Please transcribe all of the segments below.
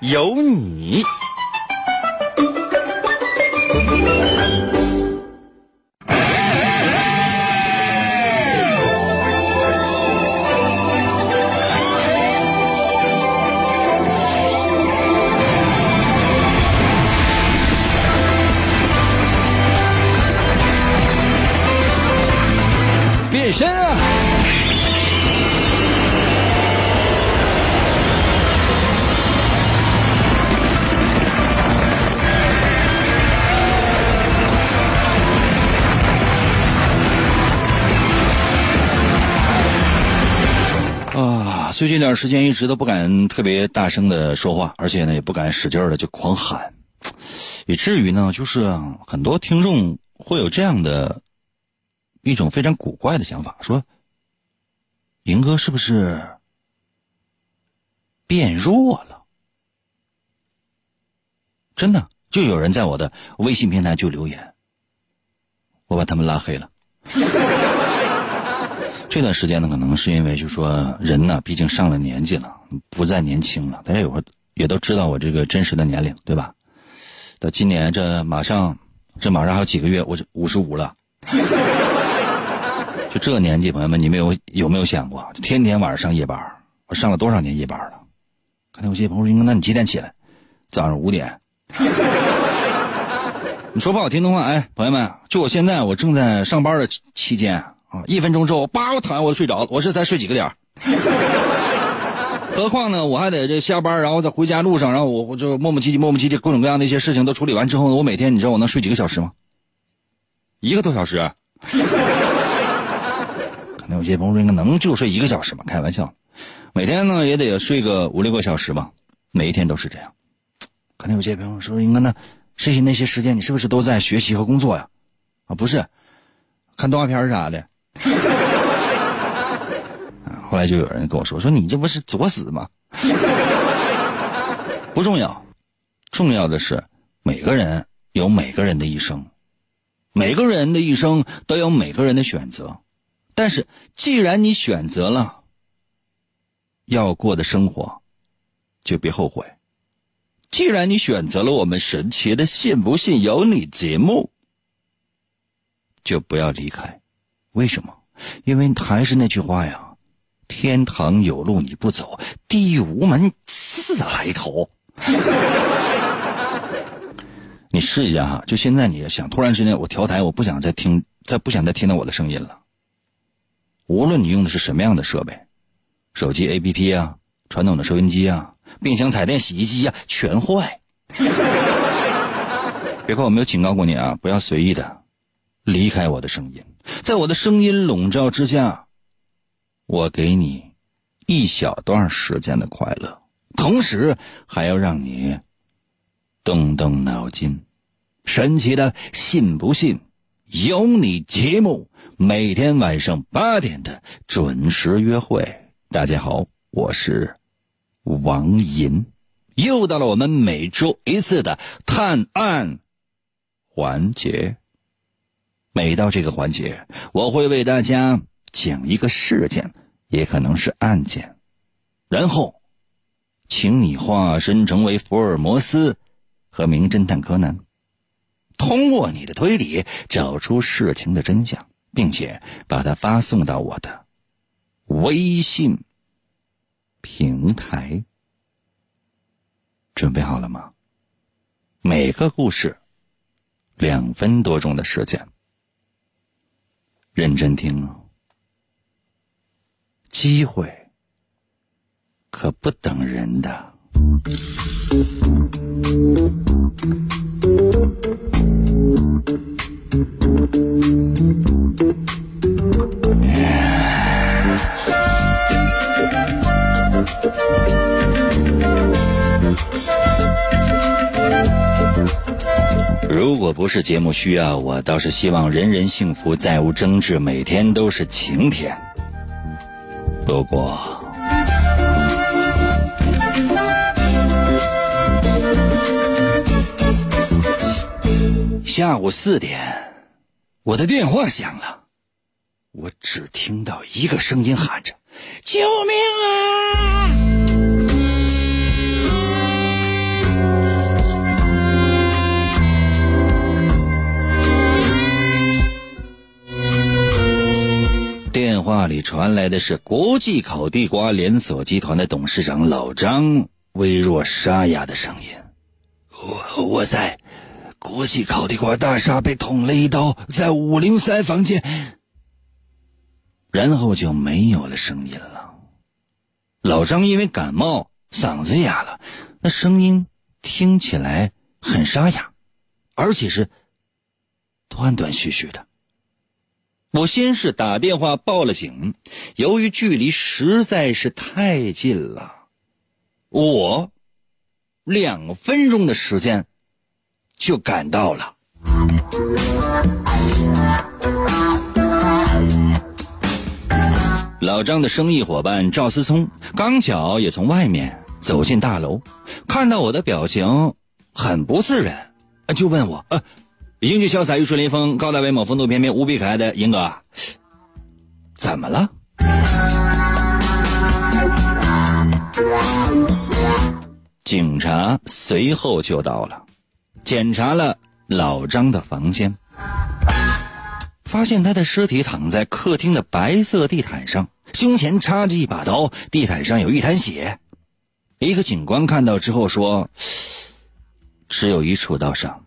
有你。啊，最近一段时间一直都不敢特别大声的说话，而且呢也不敢使劲的就狂喊，以至于呢，就是很多听众会有这样的一种非常古怪的想法，说：“银哥是不是变弱了？”真的，就有人在我的微信平台就留言，我把他们拉黑了。这段时间呢，可能是因为就是说人呢，毕竟上了年纪了，不再年轻了。大家有时候也都知道我这个真实的年龄，对吧？到今年这马上，这马上还有几个月，我就五十五了。就这年纪，朋友们，你们有有没有想过，天天晚上上夜班？我上了多少年夜班了？看到有些朋友说：“那你几点起来？”早上五点。你说不好听的话，哎，朋友们，就我现在我正在上班的期间啊，一分钟之后，叭，我躺下我就睡着了。我是才睡几个点？何况呢，我还得这下班，然后在回家路上，然后我我就磨磨唧唧、磨磨唧唧，各种各样的一些事情都处理完之后呢，我每天你知道我能睡几个小时吗？一个多小时。可能有些朋友说，能就睡一个小时吗？开玩笑，每天呢也得睡个五六个小时吧，每一天都是这样。可能有些朋友说，应该呢，剩下那些时间你是不是都在学习和工作呀？啊，不是，看动画片啥的。后来就有人跟我说：“说你这不是作死吗？”不重要，重要的是每个人有每个人的一生，每个人的一生都有每个人的选择。但是既然你选择了要过的生活，就别后悔。既然你选择了我们神奇的“信不信由你”节目，就不要离开。为什么？因为还是那句话呀。天堂有路你不走，地狱无门自来投。你试一下哈，就现在你想突然之间我调台，我不想再听，再不想再听到我的声音了。无论你用的是什么样的设备，手机 APP 啊，传统的收音机啊，冰箱、彩电、洗衣机啊，全坏。别看我没有警告过你啊，不要随意的离开我的声音，在我的声音笼罩之下。我给你一小段时间的快乐，同时还要让你动动脑筋。神奇的信不信由你节目，每天晚上八点的准时约会。大家好，我是王银，又到了我们每周一次的探案环节。每到这个环节，我会为大家。讲一个事件，也可能是案件，然后，请你化身成为福尔摩斯和名侦探柯南，通过你的推理找出事情的真相，并且把它发送到我的微信平台。准备好了吗？每个故事两分多钟的时间，认真听哦。机会可不等人的。如果不是节目需要，我倒是希望人人幸福，再无争执，每天都是晴天。不过，下午四点，我的电话响了，我只听到一个声音喊着：“救命啊！”电话里传来的是国际烤地瓜连锁集团的董事长老张微弱沙哑的声音：“我我在国际烤地瓜大厦被捅了一刀，在五零三房间。”然后就没有了声音了。老张因为感冒嗓子哑了，那声音听起来很沙哑，而且是断断续续的。我先是打电话报了警，由于距离实在是太近了，我两分钟的时间就赶到了。老张的生意伙伴赵思聪刚巧也从外面走进大楼，看到我的表情很不自然，就问我：“呃。”英俊潇洒、玉树临风、高大威猛、风度翩翩、无比可爱的英哥，怎么了？警察随后就到了，检查了老张的房间，发现他的尸体躺在客厅的白色地毯上，胸前插着一把刀，地毯上有一滩血。一个警官看到之后说：“只有一处刀伤，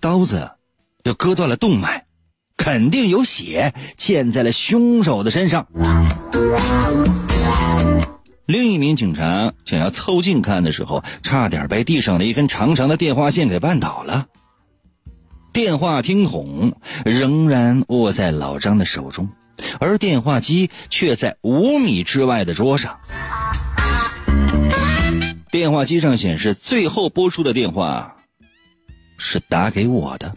刀子。”就割断了动脉，肯定有血溅在了凶手的身上。另一名警察想要凑近看的时候，差点被地上的一根长长的电话线给绊倒了。电话听筒仍然握在老张的手中，而电话机却在五米之外的桌上。电话机上显示，最后拨出的电话是打给我的。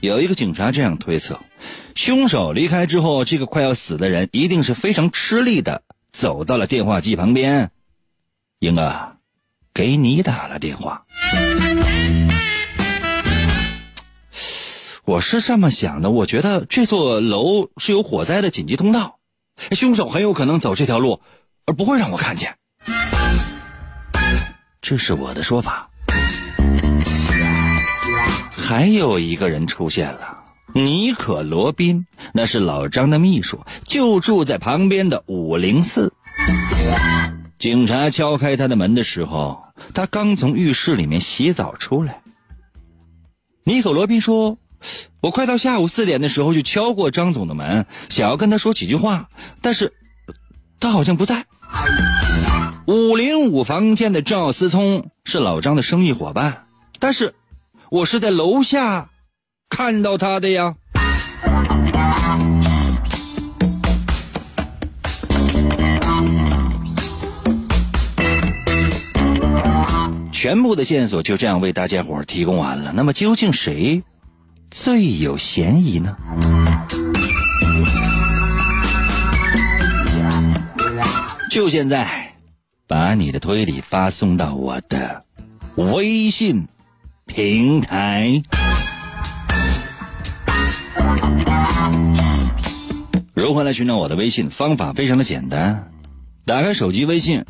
有一个警察这样推测：凶手离开之后，这个快要死的人一定是非常吃力的走到了电话机旁边。英哥，给你打了电话。我是这么想的，我觉得这座楼是有火灾的紧急通道，凶手很有可能走这条路，而不会让我看见。这是我的说法。还有一个人出现了，尼可罗宾，那是老张的秘书，就住在旁边的五零四。警察敲开他的门的时候，他刚从浴室里面洗澡出来。尼可罗宾说：“我快到下午四点的时候就敲过张总的门，想要跟他说几句话，但是他好像不在。”五零五房间的赵思聪是老张的生意伙伴，但是。我是在楼下看到他的呀。全部的线索就这样为大家伙提供完了。那么究竟谁最有嫌疑呢？就现在，把你的推理发送到我的微信。平台，如何来寻找我的微信？方法非常的简单，打开手机微信，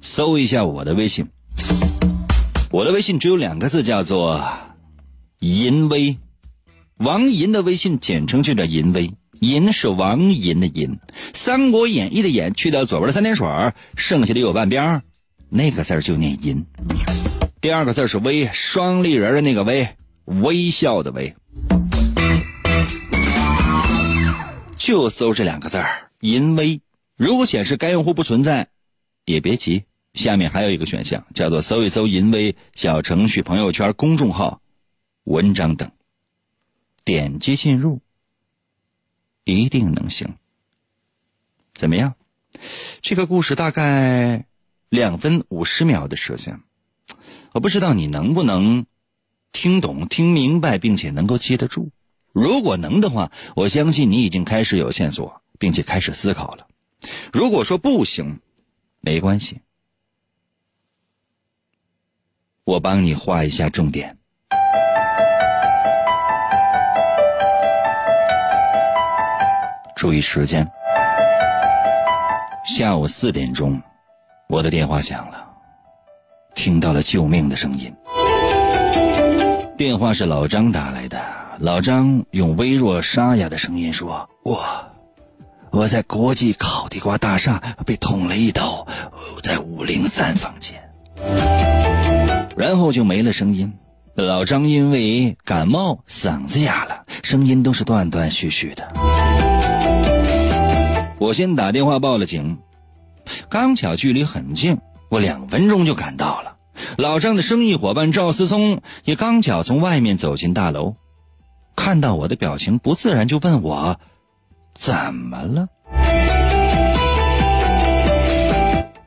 搜一下我的微信。我的微信只有两个字，叫做“淫威”。王银的微信简称就叫“淫威”，银是王银的银，《三国演义》的演去掉左边的三点水，剩下的右半边那个字就念银。第二个字是微，双立人的那个微，微笑的微，就搜这两个字儿，淫微。如果显示该用户不存在，也别急，下面还有一个选项，叫做搜一搜淫微小程序、朋友圈、公众号、文章等，点击进入，一定能行。怎么样？这个故事大概两分五十秒的时间。我不知道你能不能听懂、听明白，并且能够记得住。如果能的话，我相信你已经开始有线索，并且开始思考了。如果说不行，没关系，我帮你画一下重点。注意时间，下午四点钟，我的电话响了，听到了救命的声音。电话是老张打来的，老张用微弱沙哑的声音说：“我，我在国际烤地瓜大厦被捅了一刀，在五零三房间。”然后就没了声音。老张因为感冒，嗓子哑了，声音都是断断续续的。我先打电话报了警，刚巧距离很近，我两分钟就赶到了。老张的生意伙伴赵思聪也刚巧从外面走进大楼，看到我的表情不自然，就问我怎么了。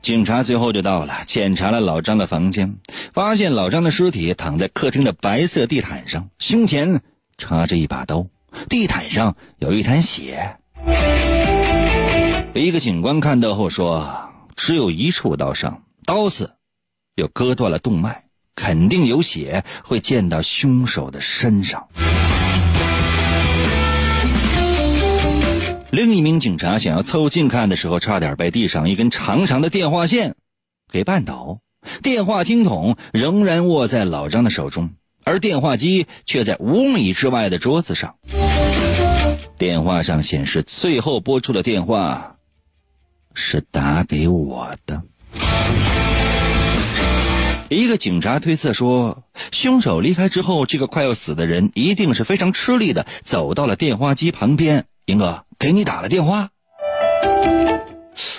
警察随后就到了，检查了老张的房间，发现老张的尸体躺在客厅的白色地毯上，胸前插着一把刀，地毯上有一滩血。一个警官看到后说：“只有一处刀伤，刀子又割断了动脉，肯定有血会溅到凶手的身上。”另一名警察想要凑近看的时候，差点被地上一根长长的电话线给绊倒。电话听筒仍然握在老张的手中，而电话机却在五米之外的桌子上。电话上显示最后拨出的电话。是打给我的。一个警察推测说，凶手离开之后，这个快要死的人一定是非常吃力的走到了电话机旁边。英哥，给你打了电话。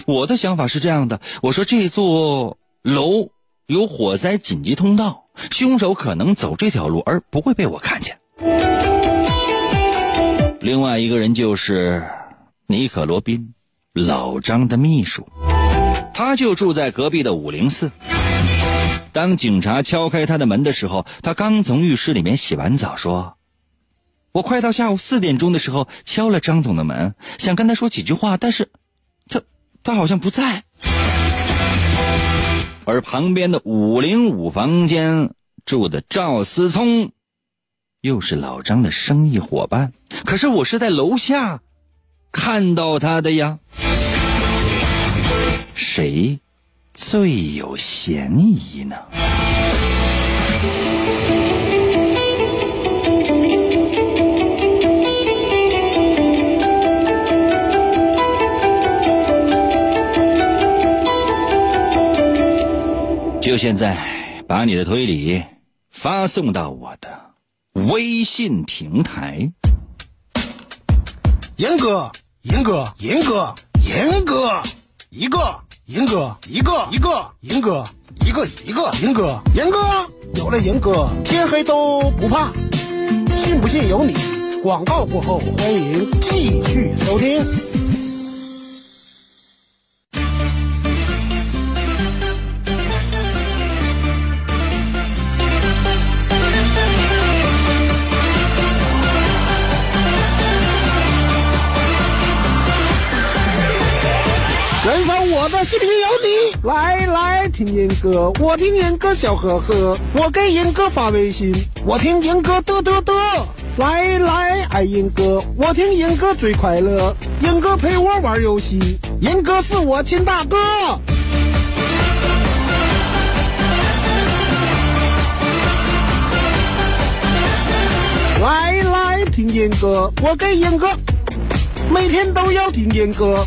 我的想法是这样的，我说这座楼有火灾紧急通道，凶手可能走这条路，而不会被我看见。另外一个人就是尼可罗宾。老张的秘书，他就住在隔壁的五零四。当警察敲开他的门的时候，他刚从浴室里面洗完澡，说：“我快到下午四点钟的时候敲了张总的门，想跟他说几句话，但是，他他好像不在。”而旁边的五零五房间住的赵思聪，又是老张的生意伙伴，可是我是在楼下看到他的呀。谁最有嫌疑呢？就现在，把你的推理发送到我的微信平台。严哥，严哥，严哥，严哥，一个。银哥，一个一个银哥，一个一个银哥，银哥有了银哥，天黑都不怕，信不信由你。广告过后，欢迎继续收听。听音歌，我听音歌笑呵呵，我给音歌发微信，我听音歌嘚嘚嘚，来来爱音歌，我听音歌最快乐，音歌陪我玩游戏，音歌是我亲大哥。来来听音歌，我给音歌，每天都要听音歌。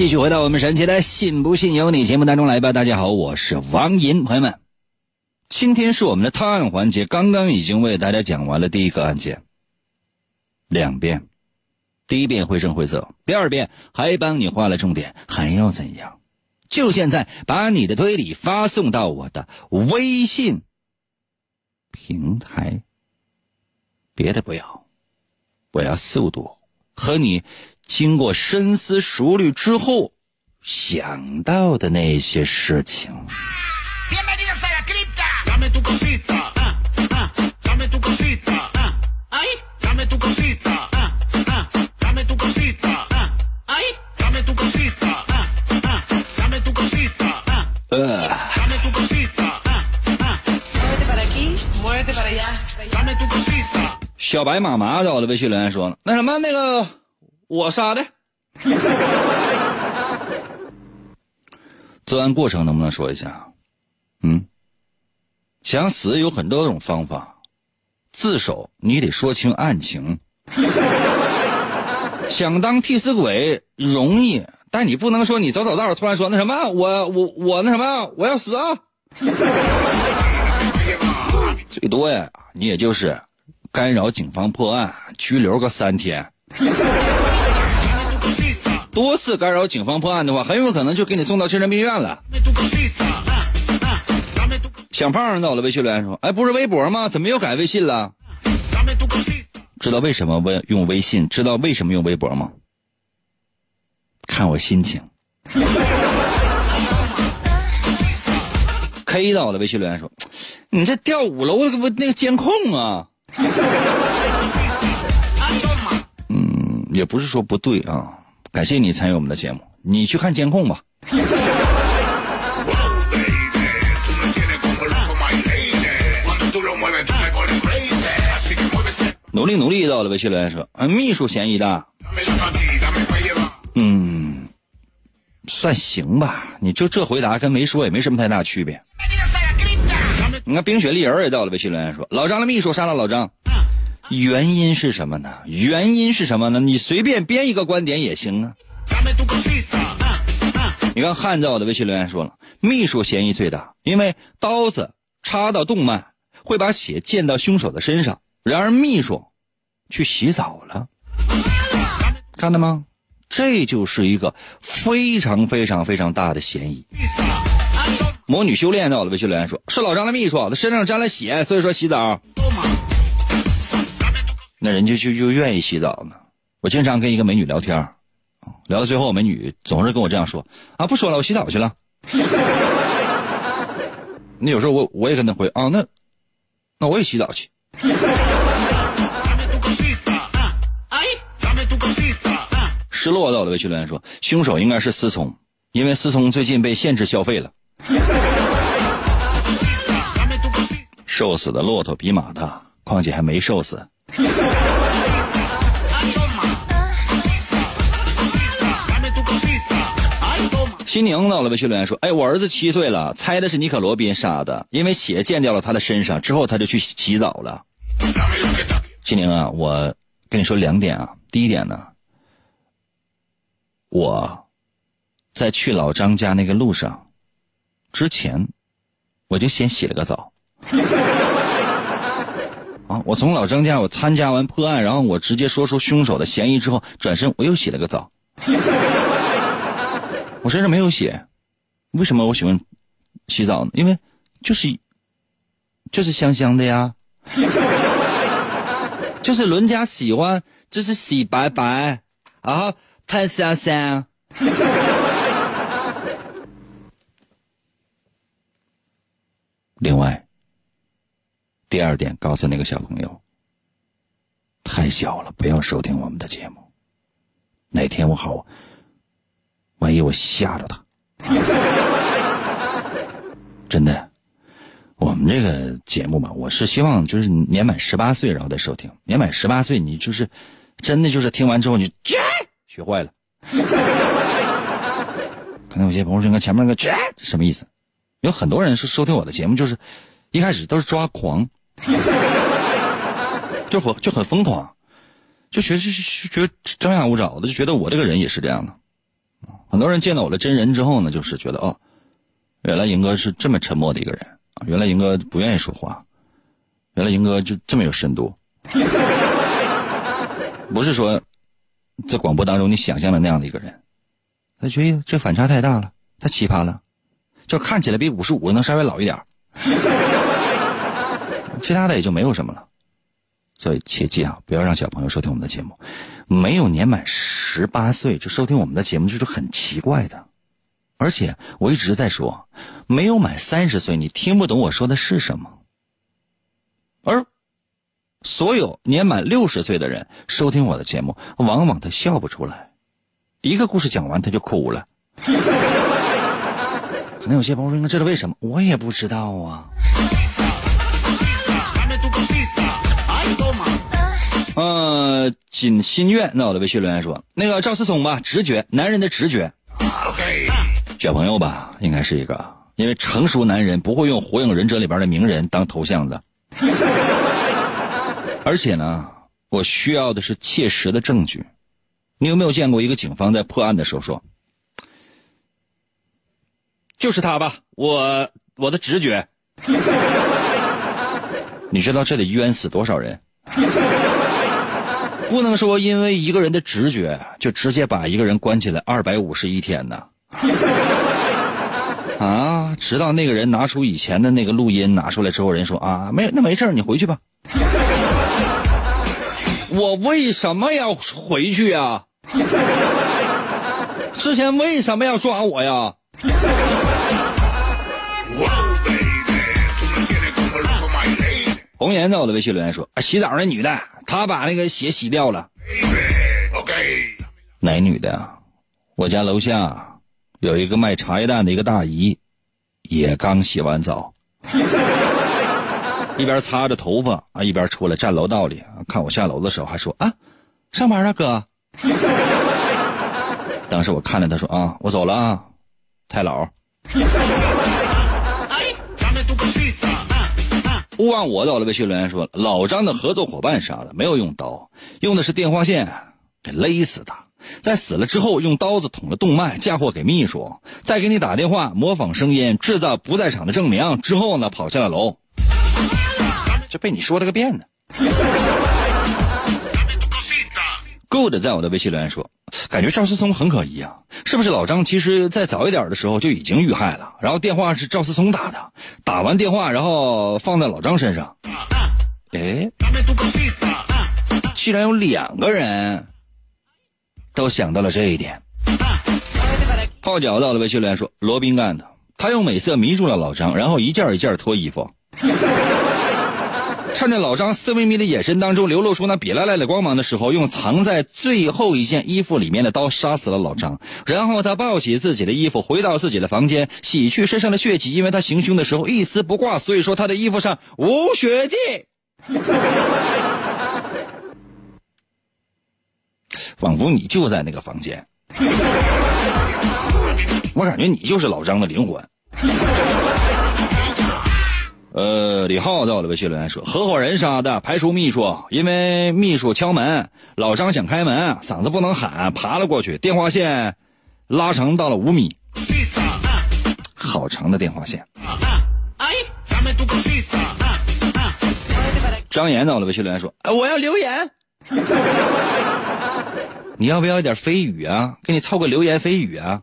继续回到我们神奇的“信不信由你”节目当中来吧。大家好，我是王银，朋友们，今天是我们的探案环节，刚刚已经为大家讲完了第一个案件，两遍，第一遍绘声绘色，第二遍还帮你画了重点，还要怎样？就现在把你的推理发送到我的微信平台，别的不要，我要速度和你经过深思熟虑之后想到的那些事情。小白马麻在我的微信留言说：“那什么，那个我杀的。”作案过程能不能说一下？嗯，想死有很多种方法，自首你得说清案情。想当替死鬼容易，但你不能说你走走道突然说那什么，我我我那什么，我要死啊！最多呀，你也就是。干扰警方破案，拘留个三天。多次干扰警方破案的话，很有可能就给你送到精神病院了。小胖到了微信留言说：“哎，不是微博吗？怎么又改微信了？”知道为什么微用微信？知道为什么用微博吗？看我心情。K 到了微信留言说：“你这掉五楼那个那个监控啊！”嗯，也不是说不对啊。感谢你参与我们的节目，你去看监控吧。努力努力到了微信留言说，嗯，秘书嫌疑大。嗯，算行吧。你就这回答跟没说也没什么太大区别。你看，冰雪丽人也到了微信留言说：“老张的秘书杀了老张，原因是什么呢？原因是什么呢？你随便编一个观点也行啊。”你看，汉在我的微信留言说了：“秘书嫌疑最大，因为刀子插到动脉会把血溅到凶手的身上。然而秘书去洗澡了，看到吗？这就是一个非常非常非常大的嫌疑。”魔女修炼在我的，微信留言说：“是老张的秘书，他身上沾了血，所以说洗澡。那人家就就愿意洗澡呢。我经常跟一个美女聊天，聊到最后，美女总是跟我这样说：啊，不说了，我洗澡去了。那有时候我我也跟她回啊，那那我也洗澡去。失落到了，微信留言说：凶手应该是思聪，因为思聪最近被限制消费了。”瘦死的骆驼比马大，况且还没瘦死。新宁到了微信留言说：“哎，我儿子七岁了，猜的是尼可罗宾杀的，因为血溅掉了他的身上，之后他就去洗澡了。”新宁啊，我跟你说两点啊，第一点呢，我在去老张家那个路上。之前，我就先洗了个澡。啊，我从老张家我参加完破案，然后我直接说出凶手的嫌疑之后，转身我又洗了个澡。我身上没有血，为什么我喜欢洗澡呢？因为就是就是香香的呀，就是人家喜欢就是洗白白，然后喷香香。另外，第二点告诉那个小朋友：太小了，不要收听我们的节目。哪天我好，万一我吓着他，真的，我们这个节目吧，我是希望就是年满十八岁然后再收听。年满十八岁，你就是真的就是听完之后你学坏了。可能有些朋友说，看前面那个什么意思？有很多人是收听我的节目，就是一开始都是抓狂，就很就很疯狂，就觉得觉张牙舞爪的，就觉得我这个人也是这样的。很多人见到我的真人之后呢，就是觉得哦，原来赢哥是这么沉默的一个人原来赢哥不愿意说话，原来赢哥就这么有深度。不是说在广播当中你想象的那样的一个人，他觉得这反差太大了，太奇葩了，就看起来比五十五能稍微老一点其他的也就没有什么了。所以切记啊，不要让小朋友收听我们的节目。没有年满十八岁就收听我们的节目，就是很奇怪的。而且我一直在说，没有满三十岁，你听不懂我说的是什么。而所有年满六十岁的人收听我的节目，往往他笑不出来，一个故事讲完他就哭了。可能有些朋友说：“应该知道为什么？”我也不知道啊。呃，锦心愿，那我的微信留言说，那个赵思聪吧，直觉，男人的直觉。小朋友吧，应该是一个，因为成熟男人不会用《火影忍者》里边的鸣人当头像的。而且呢，我需要的是切实的证据。你有没有见过一个警方在破案的时候说，就是他吧？我我的直觉。你知道这得冤死多少人？不能说因为一个人的直觉就直接把一个人关起来二百五十一天呢。啊！直到那个人拿出以前的那个录音拿出来之后，人说啊，没那没事你回去吧。我为什么要回去呀？之前为什么要抓我呀？红颜在我的微信留言说：“啊洗澡那女的，她把那个血洗掉了。”哪女的？我家楼下有一个卖茶叶蛋的一个大姨，也刚洗完澡，一边擦着头发啊，一边出来站楼道里，看我下楼的时候还说：“啊，上班啊，哥。” 当时我看着他说：“啊，我走了啊，太老。” 勿忘我到了，微信留言说老张的合作伙伴啥的没有用刀，用的是电话线给勒死的。在死了之后，用刀子捅了动脉，嫁祸给秘书，再给你打电话模仿声音，制造不在场的证明。之后呢，跑下了楼，就被你说了个遍呢。Good 在我的微信留言说，感觉赵思聪很可疑啊，是不是老张其实在早一点的时候就已经遇害了？然后电话是赵思聪打的，打完电话然后放在老张身上。哎，既然有两个人都想到了这一点，泡脚到了微信留言说，罗宾干的，他用美色迷住了老张，然后一件一件脱衣服。趁着老张色眯眯的眼神当中流露出那比拉赖的光芒的时候，用藏在最后一件衣服里面的刀杀死了老张。然后他抱起自己的衣服，回到自己的房间，洗去身上的血迹。因为他行凶的时候一丝不挂，所以说他的衣服上无血迹。仿佛你就在那个房间，我感觉你就是老张的灵魂。呃，李浩在我的微信留言说：“合伙人杀的，排除秘书，因为秘书敲门，老张想开门，嗓子不能喊，爬了过去，电话线拉长到了五米，好长的电话线。”张岩在我的微信留言说：“我要留言，你要不要一点飞语啊？给你凑个留言飞语啊？”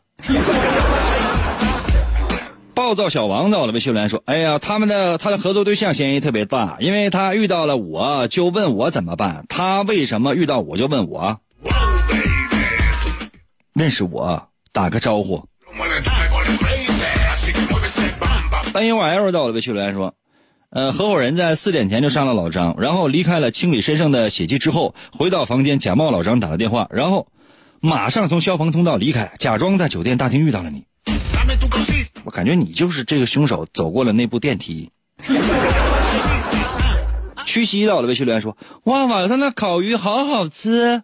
暴躁小王在我的微信留言说：“哎呀，他们的他的合作对象嫌疑特别大，因为他遇到了我就问我怎么办，他为什么遇到我就问我？认识我，打个招呼。”欢迎 L 在我的微信留言说：“呃，合伙人在四点前就杀了老张，然后离开了清理身上的血迹之后，回到房间假冒老张打了电话，然后马上从消防通道离开，假装在酒店大厅遇到了你。”我感觉你就是这个凶手，走过了那部电梯。屈膝到了微信留言说：“哇，晚上的烤鱼好好吃。”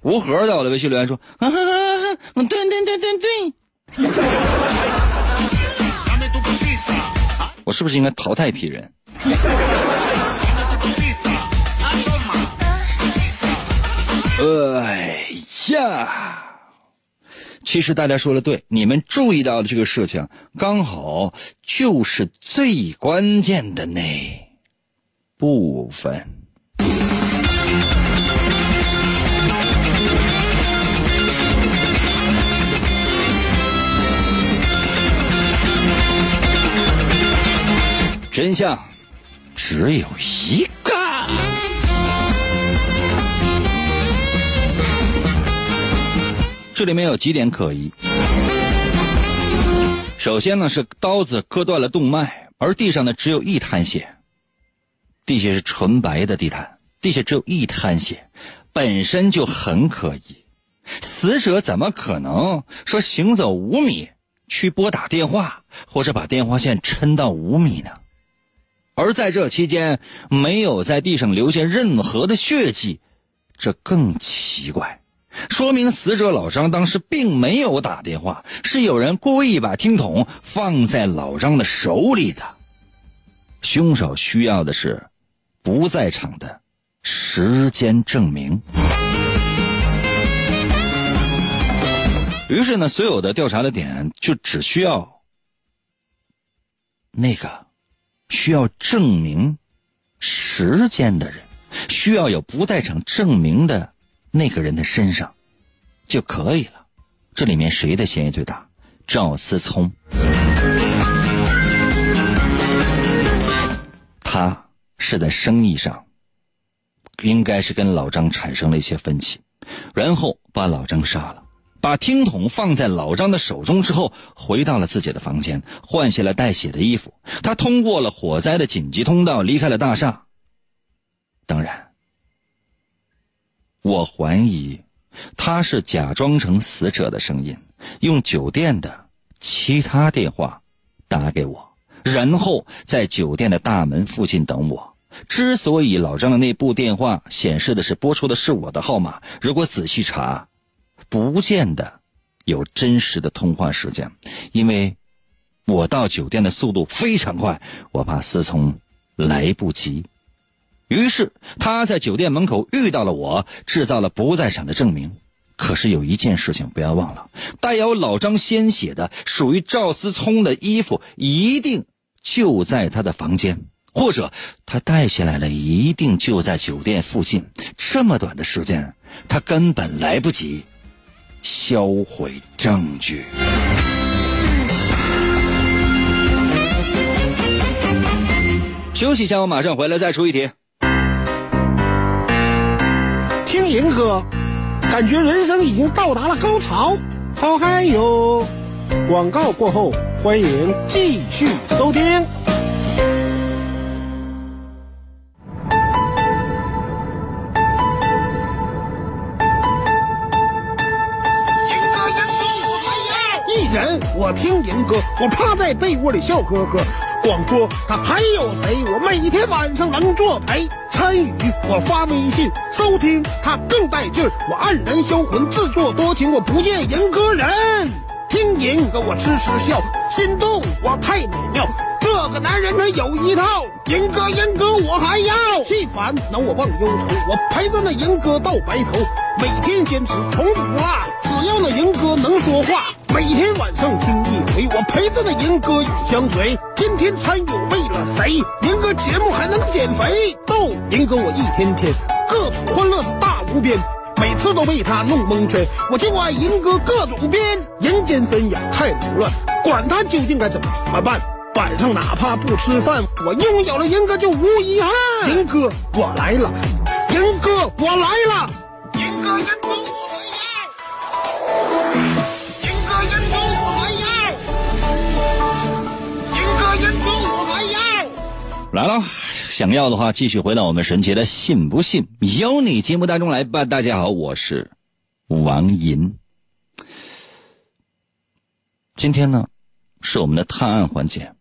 无核到了微信留言说：“对对对对对。”我是不是应该淘汰一批人？哎呀！其实大家说的对，你们注意到的这个事情，刚好就是最关键的那部分。真相只有一个。这里面有几点可疑。首先呢，是刀子割断了动脉，而地上呢只有一滩血。地下是纯白的地毯，地下只有一滩血，本身就很可疑。死者怎么可能说行走五米去拨打电话，或者把电话线抻到五米呢？而在这期间，没有在地上留下任何的血迹，这更奇怪，说明死者老张当时并没有打电话，是有人故意把听筒放在老张的手里的。凶手需要的是不在场的时间证明。于是呢，所有的调查的点就只需要那个。需要证明时间的人，需要有不在场证明的那个人的身上就可以了。这里面谁的嫌疑最大？赵思聪，他是在生意上应该是跟老张产生了一些分歧，然后把老张杀了。把听筒放在老张的手中之后，回到了自己的房间，换下了带血的衣服。他通过了火灾的紧急通道，离开了大厦。当然，我怀疑他是假装成死者的声音，用酒店的其他电话打给我，然后在酒店的大门附近等我。之所以老张的那部电话显示的是拨出的是我的号码，如果仔细查。不见得有真实的通话时间，因为我到酒店的速度非常快，我怕思聪来不及。于是他在酒店门口遇到了我，制造了不在场的证明。可是有一件事情不要忘了，带有老张鲜血的、属于赵思聪的衣服，一定就在他的房间，或者他带下来了，一定就在酒店附近。这么短的时间，他根本来不及。销毁证据。休息一下，我马上回来再出一题。听银哥，感觉人生已经到达了高潮。好嗨哟！广告过后，欢迎继续收听。人我听银哥，我趴在被窝里笑呵呵。广播他还有谁？我每天晚上能作陪参与。我发微信收听他更带劲儿。我黯然销魂，自作多情，我不见银哥人。听银哥我痴痴笑，心动我太美妙。这个男人他有一套，银哥银哥我还要。气烦恼我忘忧愁，我陪着那银哥到白头。每天坚持从不落，只要那银哥能说话。每天晚上听一回，我陪着那银哥永相随。天天参与为了谁？银哥节目还能减肥？逗银哥我一天天各种欢乐是大无边，每次都被他弄蒙圈。我就爱银哥各种编，人间纷扰太凌乱，管他究竟该怎么办。晚上哪怕不吃饭，我拥有了银哥就无遗憾。银哥我来了，银哥我来了，银哥银哥来了，想要的话继续回到我们神奇的“信不信由你”节目当中来吧。大家好，我是王银。今天呢，是我们的探案环节。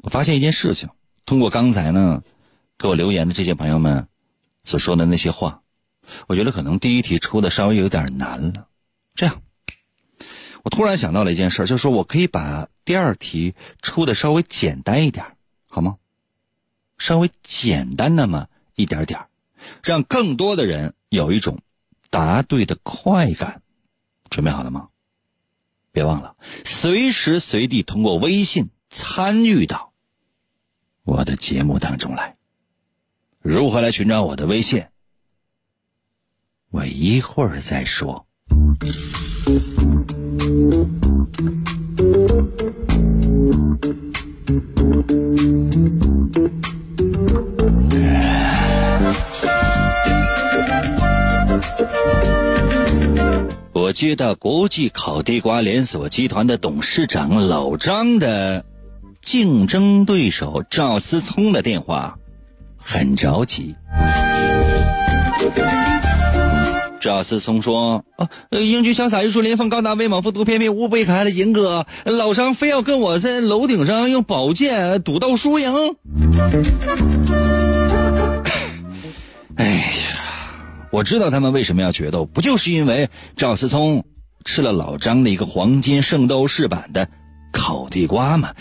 我发现一件事情，通过刚才呢给我留言的这些朋友们所说的那些话，我觉得可能第一题出的稍微有点难了。这样，我突然想到了一件事，就是说我可以把第二题出的稍微简单一点，好吗？稍微简单那么一点点让更多的人有一种答对的快感。准备好了吗？别忘了随时随地通过微信参与到我的节目当中来。如何来寻找我的微信？我一会儿再说。我接到国际烤地瓜连锁集团的董事长老张的竞争对手赵思聪的电话，很着急。赵思聪说：“啊，英俊潇洒、玉树临风、高大威猛、风度翩翩、无比可爱的银哥，老张非要跟我在楼顶上用宝剑赌斗输赢。”哎呀，我知道他们为什么要决斗，不就是因为赵思聪吃了老张的一个黄金圣斗士版的烤地瓜吗？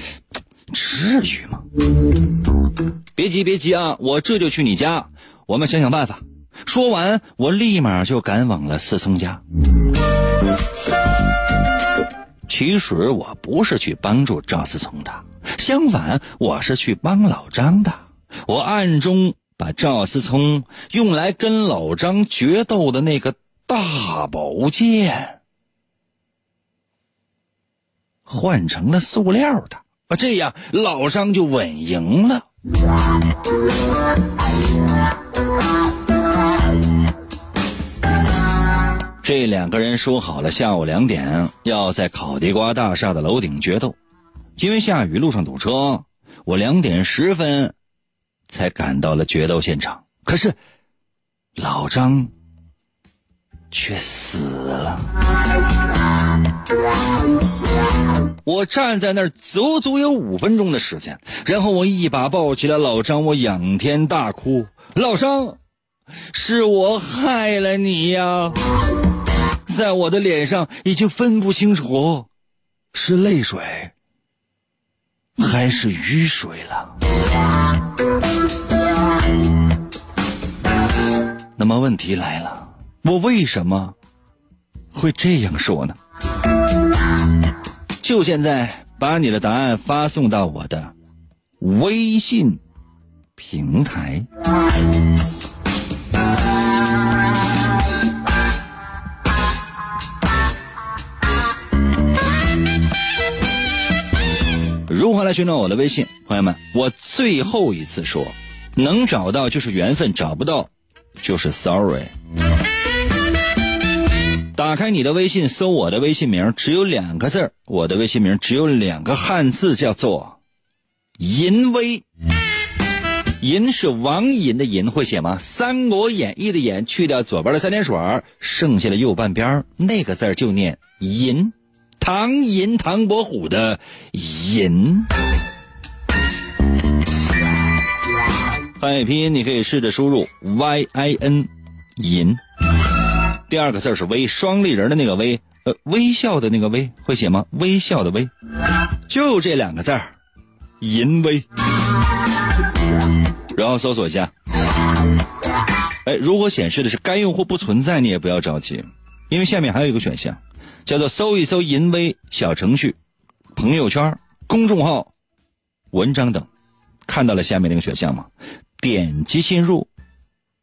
至于吗？别急，别急啊，我这就去你家，我们想想办法。说完，我立马就赶往了思聪家。其实我不是去帮助赵思聪的，相反，我是去帮老张的。我暗中把赵思聪用来跟老张决斗的那个大宝剑换成了塑料的，啊，这样老张就稳赢了。这两个人说好了，下午两点要在烤地瓜大厦的楼顶决斗。因为下雨，路上堵车，我两点十分才赶到了决斗现场。可是老张却死了。我站在那儿足足有五分钟的时间，然后我一把抱起了老张，我仰天大哭：“老张，是我害了你呀！”在我的脸上已经分不清楚是泪水还是雨水了。那么问题来了，我为什么会这样说呢？就现在，把你的答案发送到我的微信平台。如何来寻找我的微信？朋友们，我最后一次说，能找到就是缘分，找不到就是 sorry。打开你的微信，搜我的微信名，只有两个字，我的微信名只有两个汉字，叫做淫威。淫是王淫的淫，会写吗？《三国演义》的演，去掉左边的三点水，剩下的右半边那个字就念淫。唐寅，唐伯虎的寅。汉语拼音你可以试着输入 y i n，寅。第二个字是微，双立人的那个微，呃，微笑的那个微，会写吗？微笑的微，就这两个字儿，淫微。然后搜索一下，哎，如果显示的是该用户不存在，你也不要着急，因为下面还有一个选项。叫做搜一搜淫威小程序、朋友圈、公众号、文章等，看到了下面那个选项吗？点击进入，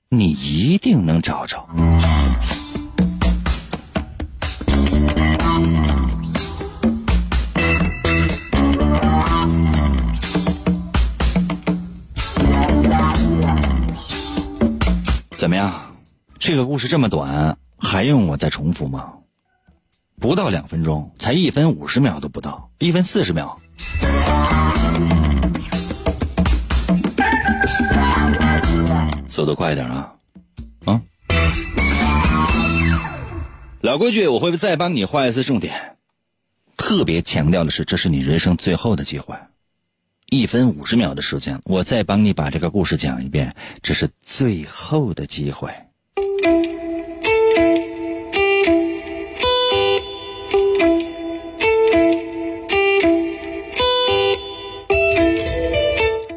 你一定能找着。怎么样？这个故事这么短，还用我再重复吗？不到两分钟，才一分五十秒都不到，一分四十秒。速度快一点啊！啊！老规矩，我会再帮你画一次重点。特别强调的是，这是你人生最后的机会。一分五十秒的时间，我再帮你把这个故事讲一遍，这是最后的机会。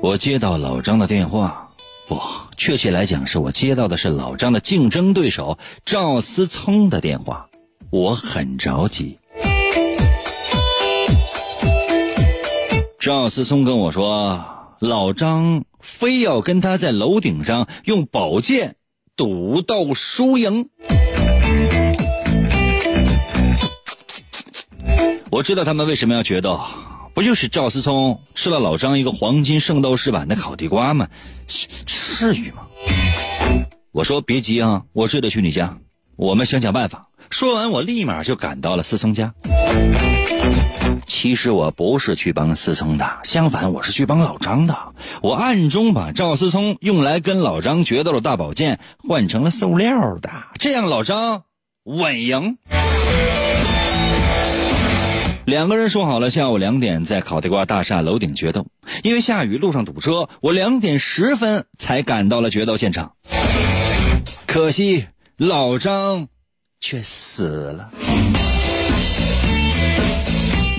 我接到老张的电话不确切来讲是我接到的是老张的竞争对手赵思聪的电话我很着急。赵思聪跟我说老张非要跟他在楼顶上用宝剑赌斗输赢。我知道他们为什么要决斗不就是赵思聪吃了老张一个黄金圣斗士版的烤地瓜吗？至于吗？我说别急啊，我这就去你家，我们想想办法。说完，我立马就赶到了思聪家。其实我不是去帮思聪的，相反，我是去帮老张的。我暗中把赵思聪用来跟老张决斗的大宝剑换成了塑料的，这样老张稳赢。两个人说好了，下午两点在烤地瓜大厦楼顶决斗。因为下雨，路上堵车，我两点十分才赶到了决斗现场。可惜老张却死了。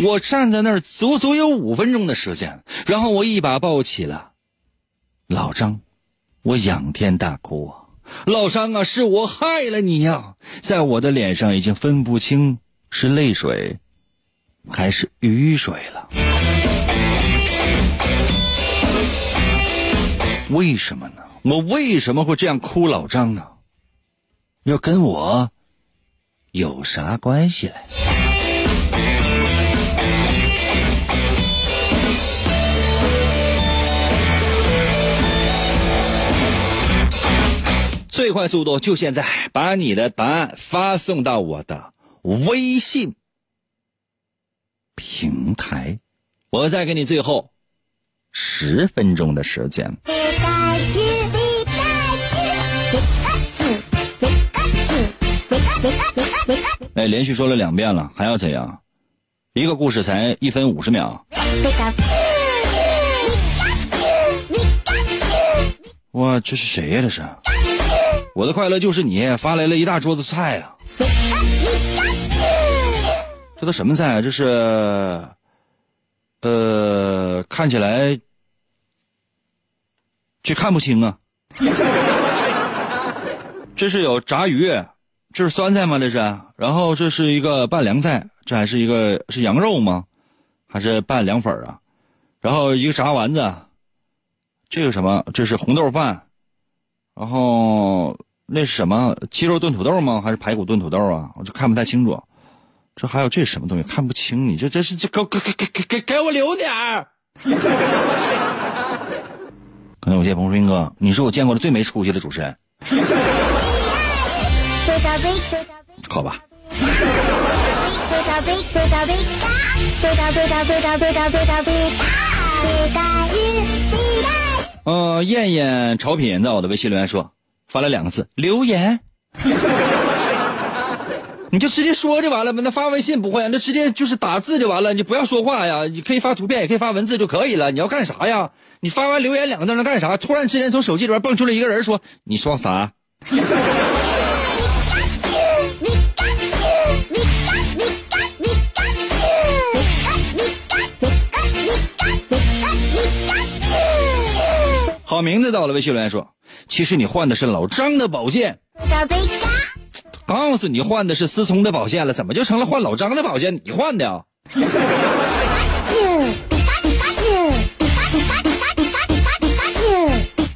我站在那儿足足有五分钟的时间，然后我一把抱起了老张，我仰天大哭啊！老张啊，是我害了你呀！在我的脸上已经分不清是泪水还是雨水了。为什么呢？我为什么会这样哭老张呢？要跟我有啥关系嘞？最快速度就现在，把你的答案发送到我的微信平台。我再给你最后十分钟的时间。哎，连续说了两遍了，还要怎样？一个故事才一分五十秒。哇，这是谁呀？这是。我的快乐就是你发来了一大桌子菜啊！这都什么菜啊？这是，呃，看起来却看不清啊！这是有炸鱼，这是酸菜吗？这是，然后这是一个拌凉菜，这还是一个是羊肉吗？还是拌凉粉啊？然后一个炸丸子，这个什么？这是红豆饭，然后。那是什么？鸡肉炖土豆吗？还是排骨炖土豆啊？我就看不太清楚。这还有这什么东西？看不清。你这这是这给给给给给给我留点儿。可能有些朋友说：“斌哥，你是我见过的最没出息的主持人。”好吧。呃，燕燕潮品在我的微信留言说。发了两个字留言，你就直接说就完了呗。那发微信不会，那直接就是打字就完了。你不要说话呀，你可以发图片，也可以发文字就可以了。你要干啥呀？你发完留言两个字能干啥？突然之间从手机里边蹦出来一个人说：“你说啥？” 好名字到了，微信留言说。其实你换的是老张的宝剑，告诉你换的是思聪的宝剑了，怎么就成了换老张的宝剑？你换的？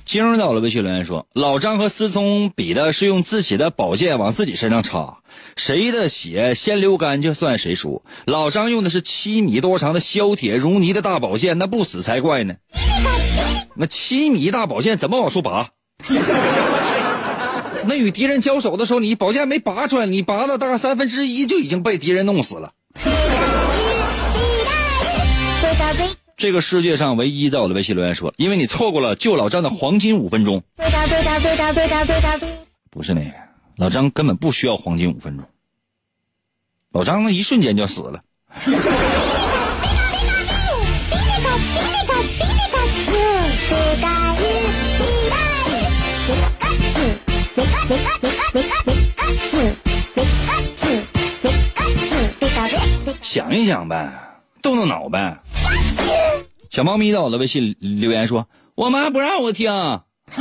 惊到了，微信留言说：老张和思聪比的是用自己的宝剑往自己身上插，谁的血先流干就算谁输。老张用的是七米多长的削铁如泥的大宝剑，那不死才怪呢。那七米大宝剑怎么往出拔？那与敌人交手的时候，你宝剑没拔出来，你拔到大概三分之一就已经被敌人弄死了。这个世界上唯一在我的微信留言说，因为你错过了救老张的黄金五分钟。不是那个，老张根本不需要黄金五分钟，老张那一瞬间就死了。想一想呗，动动脑呗。小猫咪在我的微信留言说：“我妈不让我听。”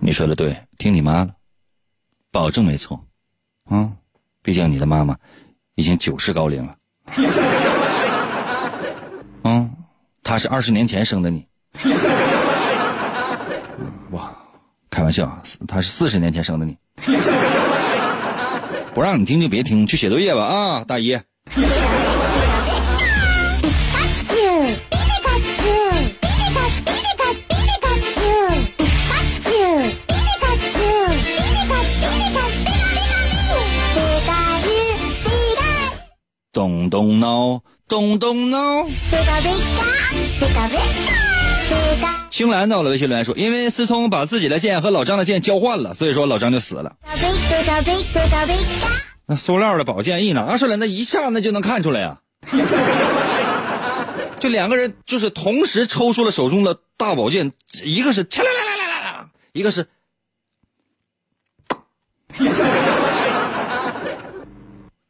你说的对，听你妈的，保证没错。嗯，毕竟你的妈妈已经九十高龄了。嗯，她是二十年前生的你。哇，开玩笑，他是四十年前生的你。不让你听就别听，去写作业吧啊，大姨。咚咚闹，咚咚闹。青兰到了微信留言说：“因为思聪把自己的剑和老张的剑交换了，所以说老张就死了。那塑料的宝剑一拿出来，那一下那就能看出来呀。就两个人就是同时抽出了手中的大宝剑，一个是啦啦啦啦啦啦，一个是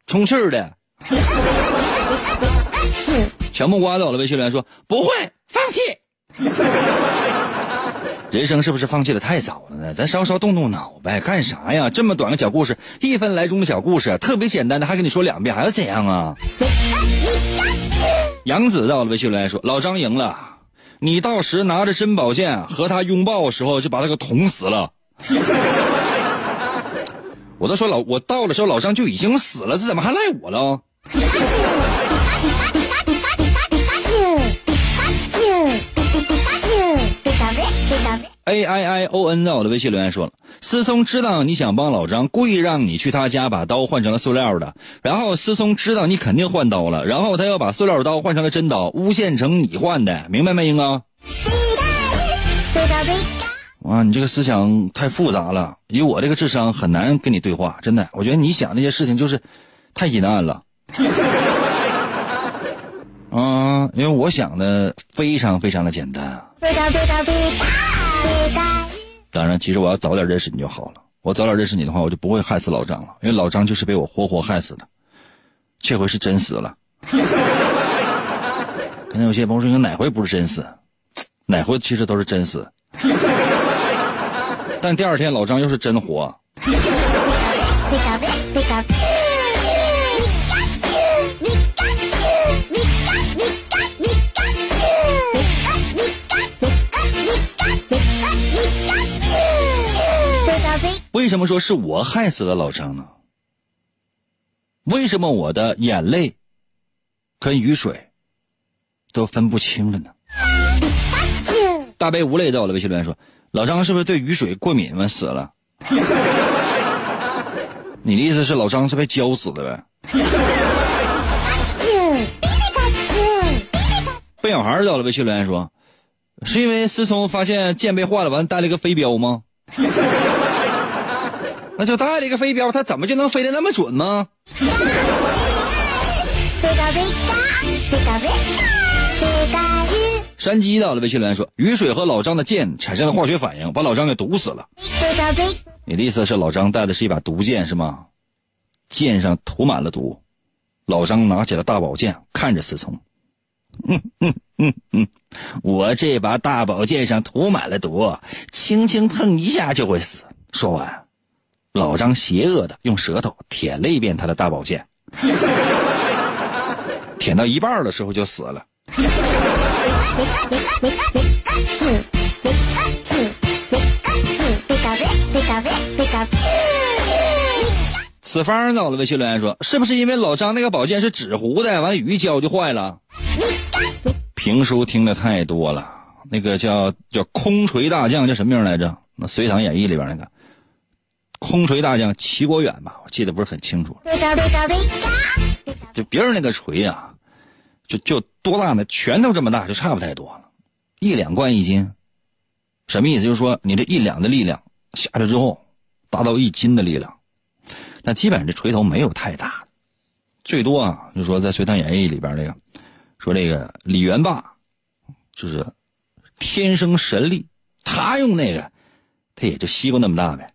充气儿的。”小木瓜走了，微信留言说不会放弃。人生是不是放弃的太早了呢？咱稍稍动动脑呗，干啥呀？这么短个小故事，一分来钟的小故事，特别简单的，还跟你说两遍，还要怎样啊？杨子到了，微信留言说老张赢了，你到时拿着珍宝剑和他拥抱的时候，就把他给捅死了。我都说老我到的时候，老张就已经死了，这怎么还赖我了？A I I O N 在我的微信留言说了，思聪知道你想帮老张，故意让你去他家把刀换成了塑料的，然后思聪知道你肯定换刀了，然后他又把塑料刀换成了真刀，诬陷成你换的，明白没，英哥？哇，你这个思想太复杂了，以我这个智商很难跟你对话，真的，我觉得你想那些事情就是太阴暗了。啊，因为我想的非常非常的简单。当然，其实我要早点认识你就好了。我早点认识你的话，我就不会害死老张了。因为老张就是被我活活害死的，这回是真死了。可能有些朋友说，哪回不是真死？哪回其实都是真死。但第二天老张又是真活。为什么说是我害死了老张呢？为什么我的眼泪跟雨水都分不清了呢？大悲无泪到了微信留言说：“老张是不是对雨水过敏嘛？死了？” 你的意思是老张是被浇死的呗？笨小孩到了微信留言说：“是因为思聪发现剑被换了，完带了个飞镖吗？” 那就带了一个飞镖，它怎么就能飞得那么准吗？山鸡到了微信留言说：“雨水和老张的剑产生了化学反应，把老张给毒死了。”你的意思是老张带的是一把毒剑是吗？剑上涂满了毒，老张拿起了大宝剑，看着思聪：“嗯嗯嗯嗯，我这把大宝剑上涂满了毒，轻轻碰一下就会死。”说完。老张邪恶的用舌头舔了一遍他的大宝剑，舔到一半的时候就死了。此方到了微信留言说：“是不是因为老张那个宝剑是纸糊的，完雨一浇就坏了？”评书听的太多了，那个叫叫空锤大将叫什么名来着？那《隋唐演义》里边那个。空锤大将齐国远吧，我记得不是很清楚。就别人那个锤啊，就就多大呢？拳头这么大，就差不太多了，一两贯一斤，什么意思？就是说你这一两的力量下去之后，达到一斤的力量。但基本上这锤头没有太大的，最多啊，就说在《隋唐演义》里边这个，说这个李元霸，就是天生神力，他用那个，他也就西瓜那么大呗。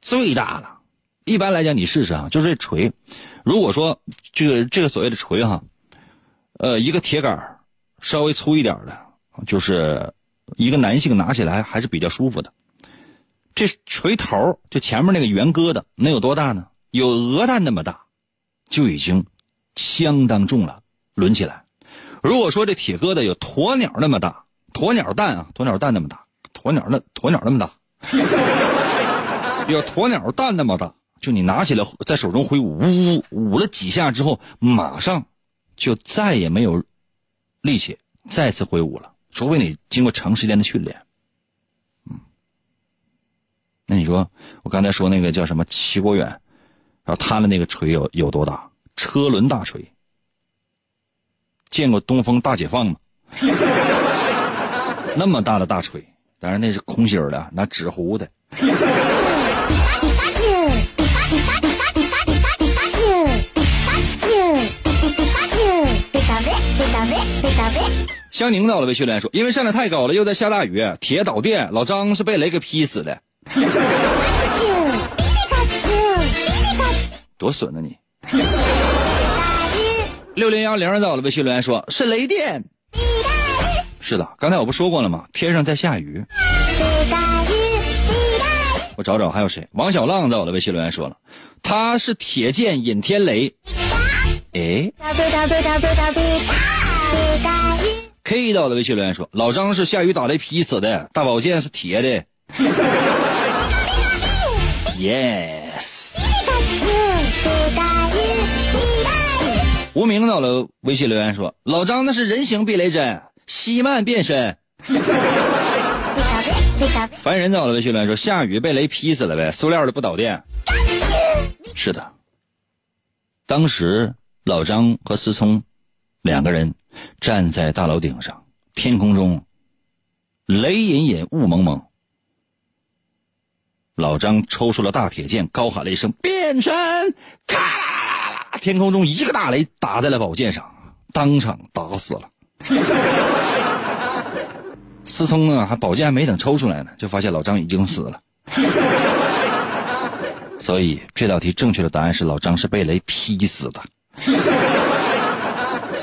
最大了，一般来讲，你试试啊，就是这锤，如果说这个这个所谓的锤哈，呃，一个铁杆稍微粗一点的，就是一个男性拿起来还是比较舒服的。这锤头就前面那个圆疙瘩能有多大呢？有鹅蛋那么大，就已经相当重了。抡起来，如果说这铁疙瘩有鸵鸟那么大，鸵鸟蛋啊，鸵鸟蛋那么大，鸵鸟那鸵鸟那么大，有鸵鸟蛋那么大，就你拿起来在手中挥舞，呜呜舞了几下之后，马上就再也没有力气再次挥舞了，除非你经过长时间的训练。嗯，那你说我刚才说那个叫什么齐国远，然后他的那个锤有有多大？车轮大锤。见过东风大解放吗？那么大的大锤，当然那是空心的，拿纸糊的。香宁到了，微信留言说：“因为上的太高了，又在下大雨，铁导电，老张是被雷给劈死的。”多损啊你！六零幺零到了，微信留言说是雷电。是的，刚才我不说过了吗？天上在下雨。我找找还有谁？王小浪在我的，微信留言说了，他是铁剑引天雷。哎。K 到了，微信留言说，老张是下雨打雷劈死的，大宝剑是铁的。Yes。无名到了，微信留言说：“老张那是人形避雷针，西曼变身。”凡人到了，微信留言说：“下雨被雷劈死了呗，塑料的不导电。”是的，当时老张和思聪两个人站在大楼顶上，天空中雷隐隐，雾蒙蒙。老张抽出了大铁剑，高喊了一声：“变身！”咔。天空中一个大雷打在了宝剑上，当场打死了。思聪啊，还宝剑还没等抽出来呢，就发现老张已经死了。所以这道题正确的答案是老张是被雷劈死的。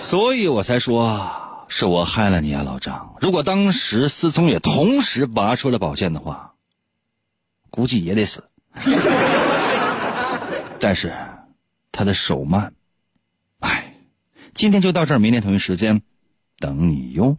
所以我才说是我害了你啊，老张。如果当时思聪也同时拔出了宝剑的话，估计也得死。但是。他的手慢，哎，今天就到这儿，明天同一时间，等你哟。